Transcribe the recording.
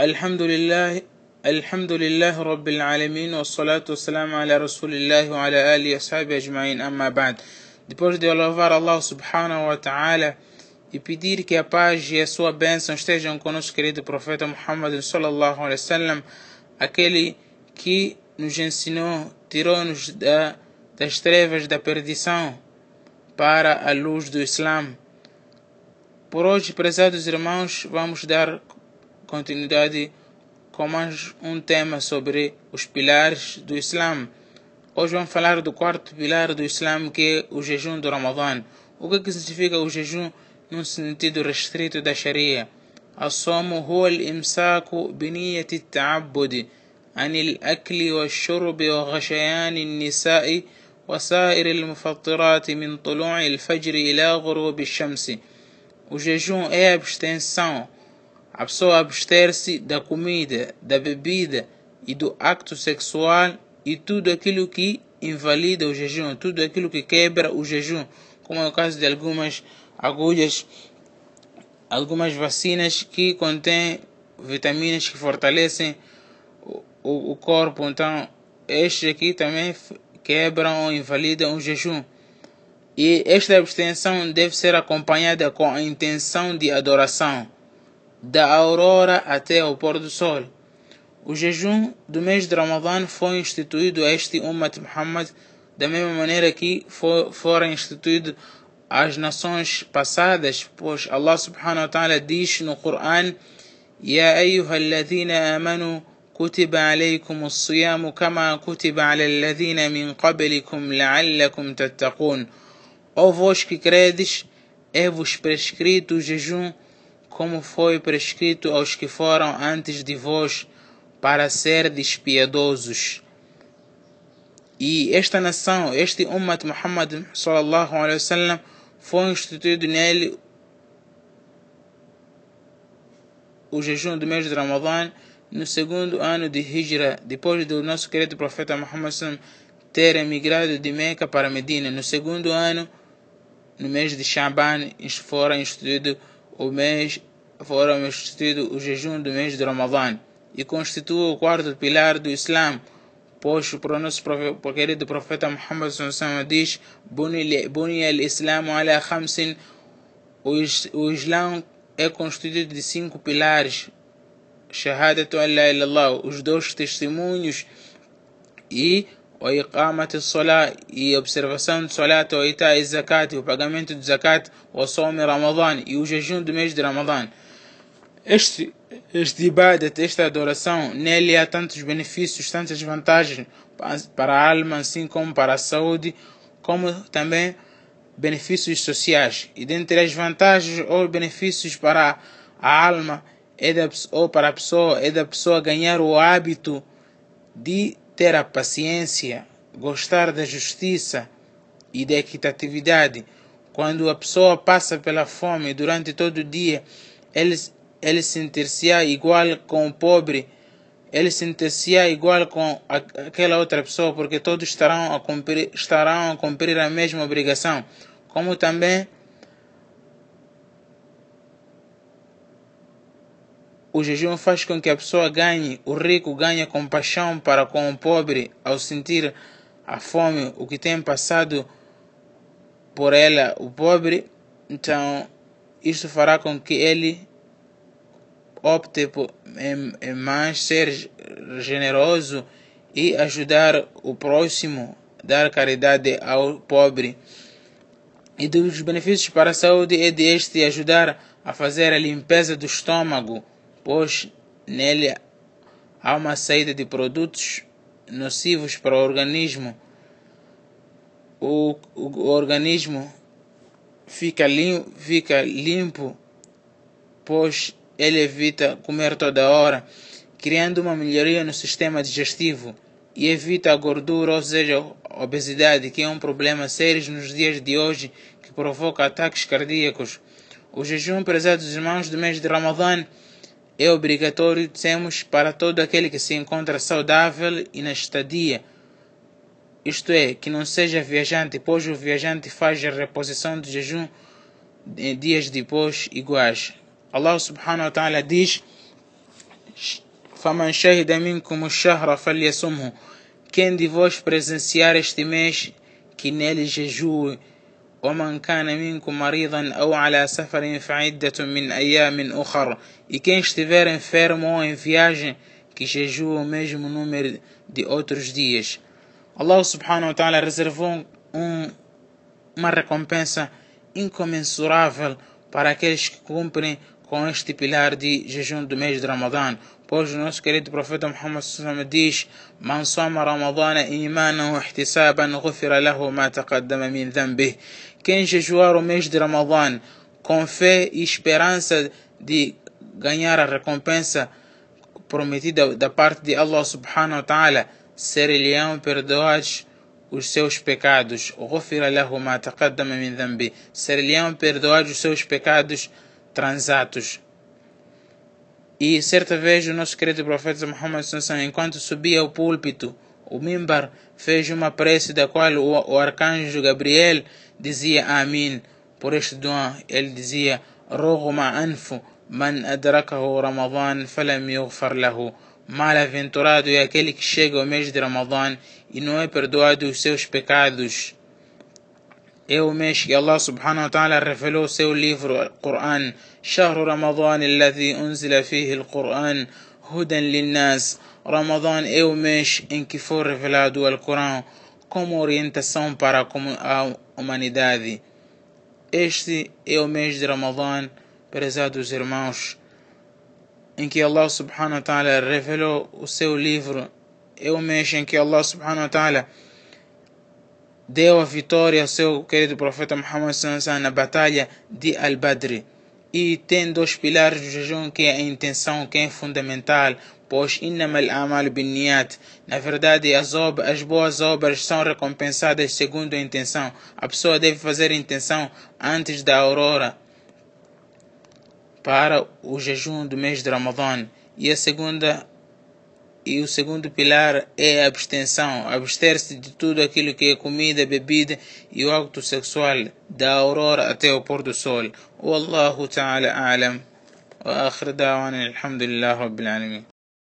الحمد لله الحمد لله رب العالمين والصلاة والسلام على رسول الله وعلى آله وصحبه أجمعين أما بعد Depois de louvar Allah subhanahu wa ta'ala e pedir que a paz e a sua bênção estejam conosco, querido profeta Muhammad sallallahu alaihi wasallam, aquele que nos ensinou, tirou-nos da, das trevas da perdição para a luz do Islã. Por hoje, prezados irmãos, vamos dar continuidade com mais um tema sobre os pilares do Islã. Hoje vamos falar do quarto pilar do Islã, que é o jejum do Ramadã. O que, é que significa o jejum num sentido restrito da Sharia? الصوم هو الإمساك بنية التعبد عن الأكل والشرب وغشيان النساء وسائر المفطرات من طلوع الفجر إلى غروب الشمس. O jejum é a abstenção a pessoa abster-se da comida, da bebida e do acto sexual e tudo aquilo que invalida o jejum, tudo aquilo que quebra o jejum, como é o caso de algumas agulhas, algumas vacinas que contêm vitaminas que fortalecem o, o, o corpo. Então, estes aqui também quebram ou invalidam o jejum. E esta abstenção deve ser acompanhada com a intenção de adoração da aurora até o pôr do sol. O jejum do mês de Ramadã foi instituído a este Ummat Muhammad da mesma maneira que for, fora instituído às nações passadas, pois Allah subhanahu wa ta'ala diz no Coran: Ya ayyuhalladhina amanu kutiba alaykum as-siyam kama kutiba min qablikum la'allakum tattaqun. Ó vós que credes, é-vos prescrito o jejum como foi prescrito aos que foram antes de vós, para ser despiedosos. E esta nação, este Ummat Muhammad sallallahu alaihi wasallam, foi instituído nele o jejum do mês de Ramadã no segundo ano de Hijra, depois do nosso querido profeta Muhammad ter emigrado de Meca para Medina. No segundo ano, no mês de Shaban, fora instituído o mês foram instituído o jejum do mês de Ramadã e constitui o quarto pilar do Islã, pois o nosso querido profeta Muhammad diz Buni al-Islam ala khamsin. O Islã é constituído de cinco pilares. Shahadatu an la os dois testemunhos e iqamat salat e observação de salat, o ita e zakat, o pagamento de zakat, o som Ramadã e o jejum do mês de Ramadã. Este, ibadat, esta adoração, nele há tantos benefícios, tantas vantagens para a alma, assim como para a saúde, como também benefícios sociais. E dentre as vantagens ou benefícios para a alma é da, ou para a pessoa é da pessoa ganhar o hábito de ter a paciência, gostar da justiça e da equitatividade. Quando a pessoa passa pela fome durante todo o dia, eles ele sentir-se-á igual com o pobre, ele sentir-se-á igual com aquela outra pessoa, porque todos estarão a cumprir, estarão a cumprir a mesma obrigação. Como também o jejum faz com que a pessoa ganhe, o rico ganhe compaixão para com o pobre ao sentir a fome, o que tem passado por ela, o pobre. Então, isto fará com que ele opte por em, em mais ser generoso e ajudar o próximo, dar caridade ao pobre. E dos benefícios para a saúde é de este ajudar a fazer a limpeza do estômago, pois nele há uma saída de produtos nocivos para o organismo. O, o, o organismo fica, lim, fica limpo, pois ele evita comer toda hora, criando uma melhoria no sistema digestivo e evita a gordura, ou seja, a obesidade, que é um problema sério nos dias de hoje que provoca ataques cardíacos. O jejum, prezados irmãos, do mês de Ramadã é obrigatório, dissemos, para todo aquele que se encontra saudável e na estadia. Isto é, que não seja viajante, pois o viajante faz a reposição do jejum em dias depois iguais. Allah subhanahu wa ta'ala diz فمن شهد منكم الشهر فليصمه quem de vós presenciar este mês que nele jejue ومن كان منكم مريضا أو على سفر فعدة من أيام أخر e quem estiver enfermo ou em viagem que jejue o mesmo número de outros dias Allah subhanahu wa ta'ala reservou um, uma recompensa incomensurável para aqueles que cumprem com este pilar de jejum do mês de Ramadã, pois o nosso querido profeta Muhammad SAW diz: Man soma Ramadana imanan wa ihtisaban ghufira lahu ma taqaddama min dhanbih. Quem jejuar o mês de Ramadã com fé e esperança de ganhar a recompensa prometida da parte de Allah subhanahu wa ta'ala, ser-lhe-ão perdoados os seus pecados. Ghufira lahu ma taqaddama min dhanbih. Ser-lhe-ão perdoados os seus pecados transatos. E certa vez o nosso querido profeta Muhammad Sansan, enquanto subia ao púlpito, o mimbar fez uma prece da qual o, o arcanjo Gabriel dizia Amin. Por este dom, ele dizia Rogma anfu man adrakahu Ramadan falam yughfar lahu. Mal-aventurado é aquele que chega ao mês de Ramadan e não é perdoado os seus pecados. إيو مش الله سبحانه وتعالى رفلو سيو ليفر القرآن. شهر رمضان الذي أنزل فيه القرآن هدى للناس. رمضان إيو مش انكفور رفلادو القرآن. كم اورينتا سون بارا كم اومانيدادي إيش سي إيو مش رمضان. برزادو زرماوش. انكي الله سبحانه وتعالى رفلو سيو ليفر إيو مش انكي الله سبحانه وتعالى deu a vitória ao seu querido profeta Muhammad na batalha de Al-Badr. E tem dois pilares do jejum que é a intenção, que é fundamental, pois amal. Na verdade, as, obras, as boas obras são recompensadas segundo a intenção. A pessoa deve fazer a intenção antes da aurora para o jejum do mês de Ramadã. E a segunda e o segundo pilar é a abstenção, abster-se de tudo aquilo que é comida, bebida e o acto sexual da aurora até o pôr do sol. Wallahu ta'ala a'lam. وآخر دعوانا الحمد لله رب العالمين